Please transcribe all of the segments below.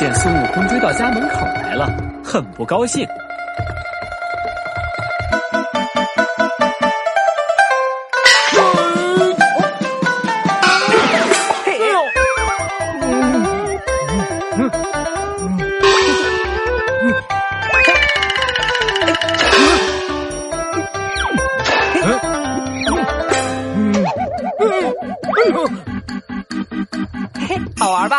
见孙悟空追到家门口来了，很不高兴。好玩吧？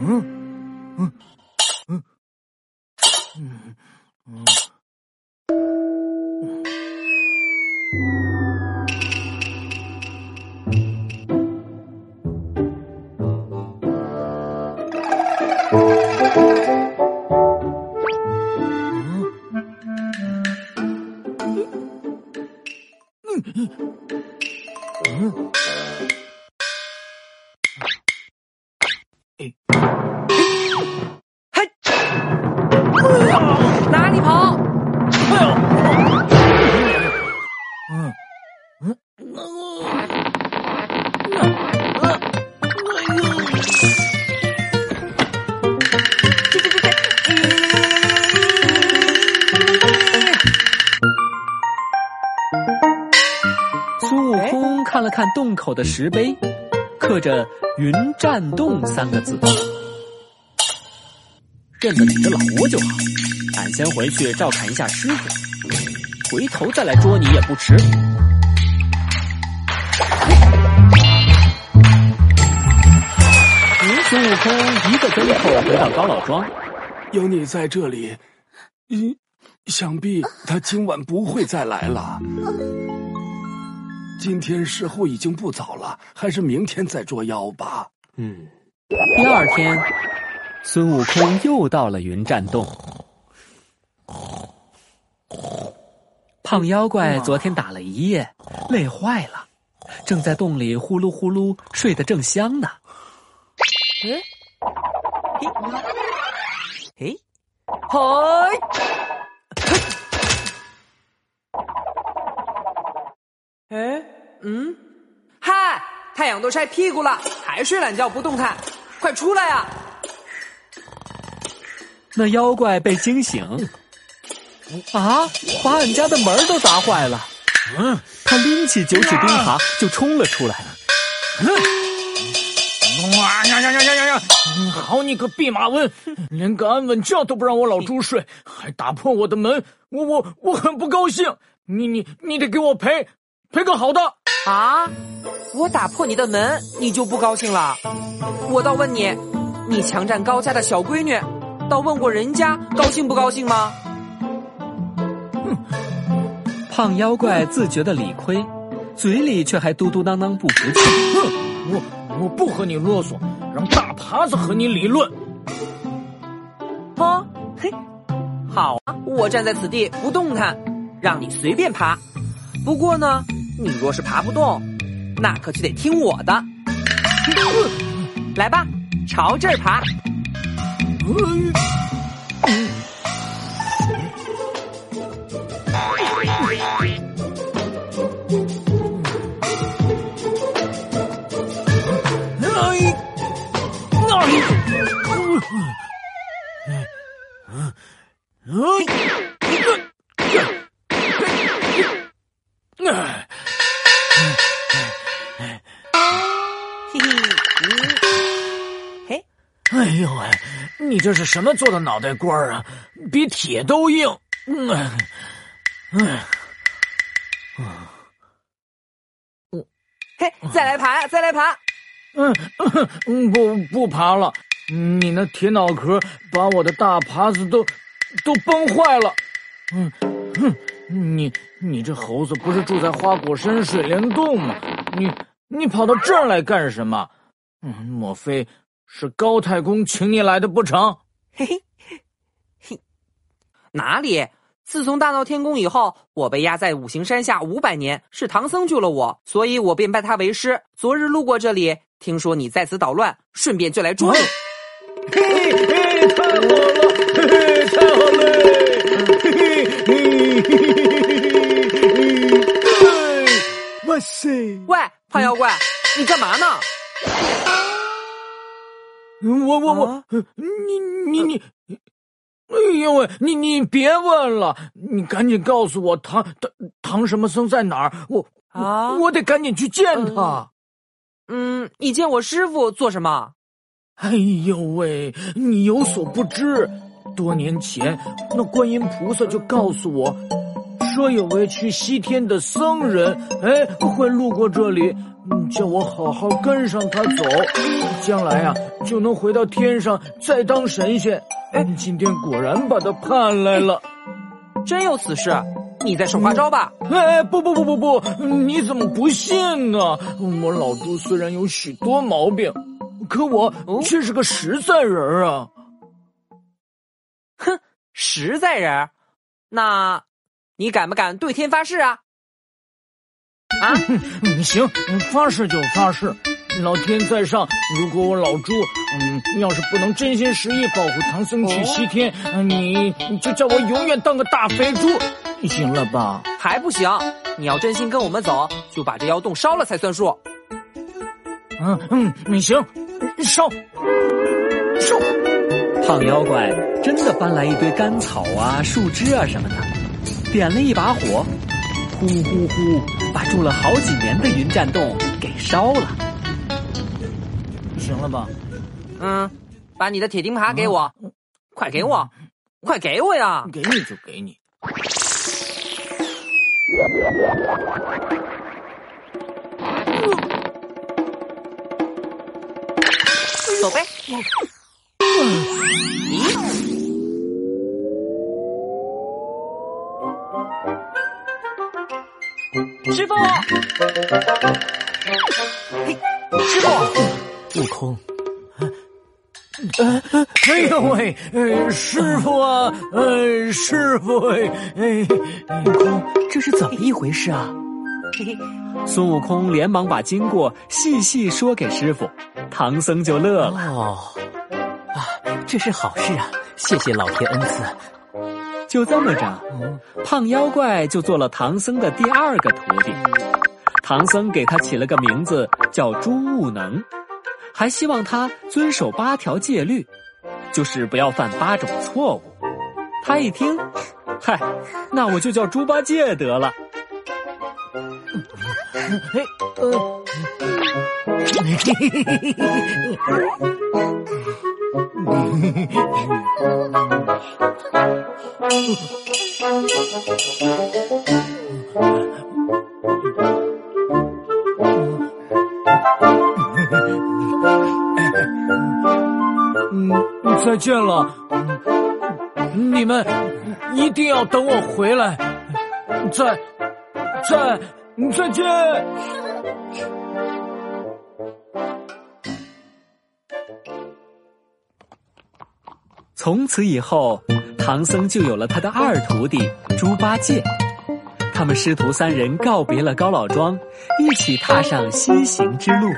嗯嗯嗯嗯嗯孙悟空看了看洞口的石碑，刻着“云栈洞”三个字，认得哪个老窝就好。俺先回去照看一下师傅，回头再来捉你也不迟。孙悟空一个跟头回到高老庄，有你在这里，嗯，想必他今晚不会再来了。今天时候已经不早了，还是明天再捉妖吧。嗯，第二天，孙悟空又到了云栈洞。胖妖怪昨天打了一夜，累坏了，正在洞里呼噜呼噜睡得正香呢。嗯，嘿，嘿，嘿，哎，嗯，嗨，太阳都晒屁股了，还睡懒觉不动弹，快出来呀！那妖怪被惊醒，啊，把俺家的门都砸坏了。嗯，他拎起九齿钉耙就冲了出来。嗯哇呀呀呀呀呀呀！好你个弼马温，连个安稳觉都不让我老猪睡，还打破我的门，我我我很不高兴。你你你得给我赔赔个好的啊！我打破你的门，你就不高兴了？我倒问你，你强占高家的小闺女，倒问过人家高兴不高兴吗？哼胖妖怪自觉的理亏，嘴里却还嘟嘟囔囔不服气。哼，我我不和你啰嗦，让大耙子和你理论。哦，嘿，好啊，我站在此地不动弹，让你随便爬。不过呢，你若是爬不动，那可就得听我的。来吧，朝这儿爬。嘿嘿，嗯，嘿嘿，哎呦喂，你这是什么做的脑袋瓜啊？比铁都硬。嗯，哎，嗯，嘿，再来爬，再来爬。嗯嗯，不不爬了。你那铁脑壳把我的大耙子都都崩坏了。嗯 哼，你你这猴子不是住在花果山水帘洞吗？你你跑到这儿来干什么？嗯，莫非是高太公请你来的不成？嘿嘿嘿，哪里？自从大闹天宫以后，我被压在五行山下五百年，是唐僧救了我，所以我便拜他为师。昨日路过这里，听说你在此捣乱，顺便就来捉你。嘿嘿，太好了，嘿嘿，太好了，嘿嘿嘿嘿嘿，哇塞！喂，胖妖怪，你干嘛呢？我我我，你你你，哎呦喂，你你别问了，你赶紧告诉我唐唐唐什么僧在哪儿？我啊，我得赶紧去见他。嗯，你见我师傅做什么？哎呦喂，你有所不知，多年前那观音菩萨就告诉我，说有位去西天的僧人，哎，会路过这里，叫我好好跟上他走，将来啊就能回到天上再当神仙。哎，今天果然把他盼来了，真有此事？你在耍花招吧？哎，不不不不不，你怎么不信呢？我老朱虽然有许多毛病。可我却是个实在人啊！哼，实在人，那，你敢不敢对天发誓啊？啊，行，发誓就发誓。老天在上，如果我老朱，嗯，要是不能真心实意保护唐僧去西天，你就叫我永远当个大肥猪，行了吧？还不行，你要真心跟我们走，就把这妖洞烧了才算数。嗯嗯，你行。烧烧！胖妖怪真的搬来一堆干草啊、树枝啊什么的，点了一把火，呼呼呼，把住了好几年的云栈洞给烧了。行了吧？嗯，把你的铁钉耙给我，快给我，快给我呀！给你就给你。走呗。师傅，嘿，师傅，悟空，哎呦喂，师傅啊，呃，师傅，哎，悟空，这是怎么一回事啊？孙悟空连忙把经过细细说给师傅，唐僧就乐了。哦，啊，这是好事啊！谢谢老天恩赐。就这么着，胖妖怪就做了唐僧的第二个徒弟。唐僧给他起了个名字叫朱悟能，还希望他遵守八条戒律，就是不要犯八种错误。他一听，嗨，那我就叫猪八戒得了。嘿，呃，嘿嘿嘿嘿嘿嗯，再见了，你们一定要等我回来，再，再。再见。从此以后，唐僧就有了他的二徒弟猪八戒。他们师徒三人告别了高老庄，一起踏上西行之路。